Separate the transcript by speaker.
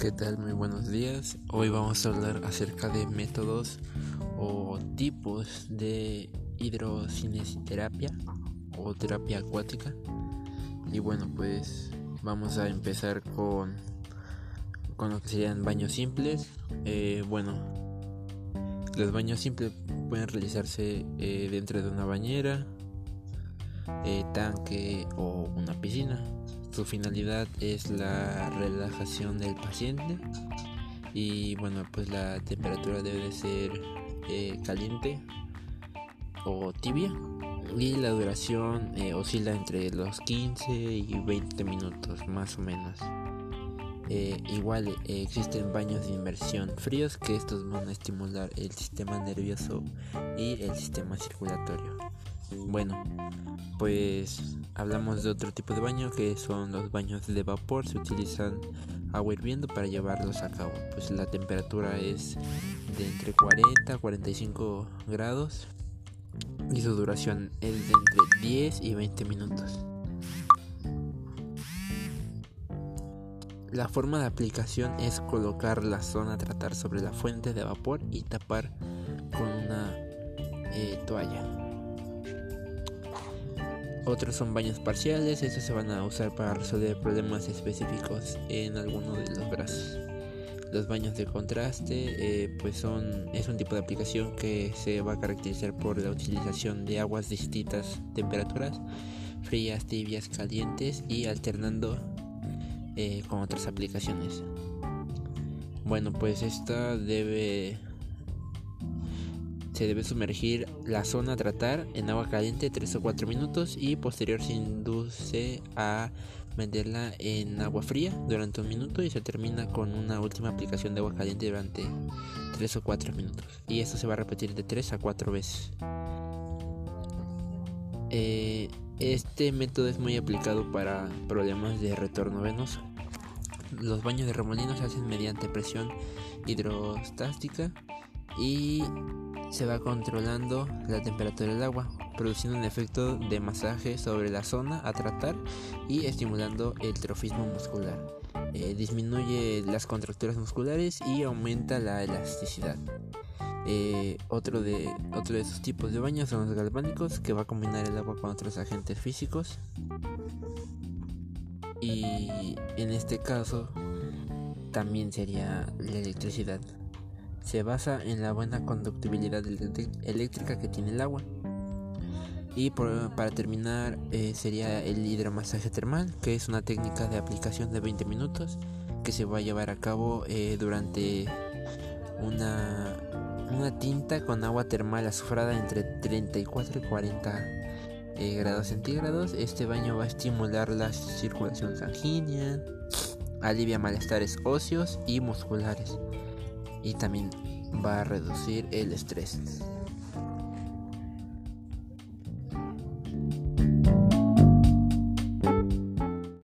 Speaker 1: ¿Qué tal? Muy buenos días. Hoy vamos a hablar acerca de métodos o tipos de hidrocinesioterapia o terapia acuática. Y bueno, pues vamos a empezar con, con lo que serían baños simples. Eh, bueno, los baños simples pueden realizarse eh, dentro de una bañera, eh, tanque o una piscina. Su finalidad es la relajación del paciente y bueno pues la temperatura debe de ser eh, caliente o tibia y la duración eh, oscila entre los 15 y 20 minutos más o menos. Eh, igual existen baños de inmersión fríos que estos van a estimular el sistema nervioso y el sistema circulatorio. Bueno, pues hablamos de otro tipo de baño que son los baños de vapor. Se utilizan agua hirviendo para llevarlos a cabo. Pues la temperatura es de entre 40 a 45 grados y su duración es de entre 10 y 20 minutos. La forma de aplicación es colocar la zona a tratar sobre la fuente de vapor y tapar con una eh, toalla. Otros son baños parciales, estos se van a usar para resolver problemas específicos en alguno de los brazos. Los baños de contraste, eh, pues son es un tipo de aplicación que se va a caracterizar por la utilización de aguas de distintas temperaturas, frías, tibias, calientes y alternando eh, con otras aplicaciones. Bueno, pues esta debe se debe sumergir la zona a tratar en agua caliente 3 o 4 minutos y posterior se induce a meterla en agua fría durante un minuto y se termina con una última aplicación de agua caliente durante 3 o 4 minutos. Y esto se va a repetir de 3 a 4 veces. Eh, este método es muy aplicado para problemas de retorno venoso. Los baños de remolino se hacen mediante presión hidrostática y se va controlando la temperatura del agua, produciendo un efecto de masaje sobre la zona a tratar y estimulando el trofismo muscular. Eh, disminuye las contracturas musculares y aumenta la elasticidad. Eh, otro, de, otro de tipos de baños son los galvánicos, que va a combinar el agua con otros agentes físicos. Y en este caso también sería la electricidad se basa en la buena conductibilidad eléctrica que tiene el agua. Y para terminar eh, sería el hidromasaje termal, que es una técnica de aplicación de 20 minutos que se va a llevar a cabo eh, durante una, tinta con agua termal azufrada entre 34 y 40 eh, grados centígrados. Este baño va a estimular la circulación sanguínea, alivia malestares óseos y musculares y también va a reducir el estrés.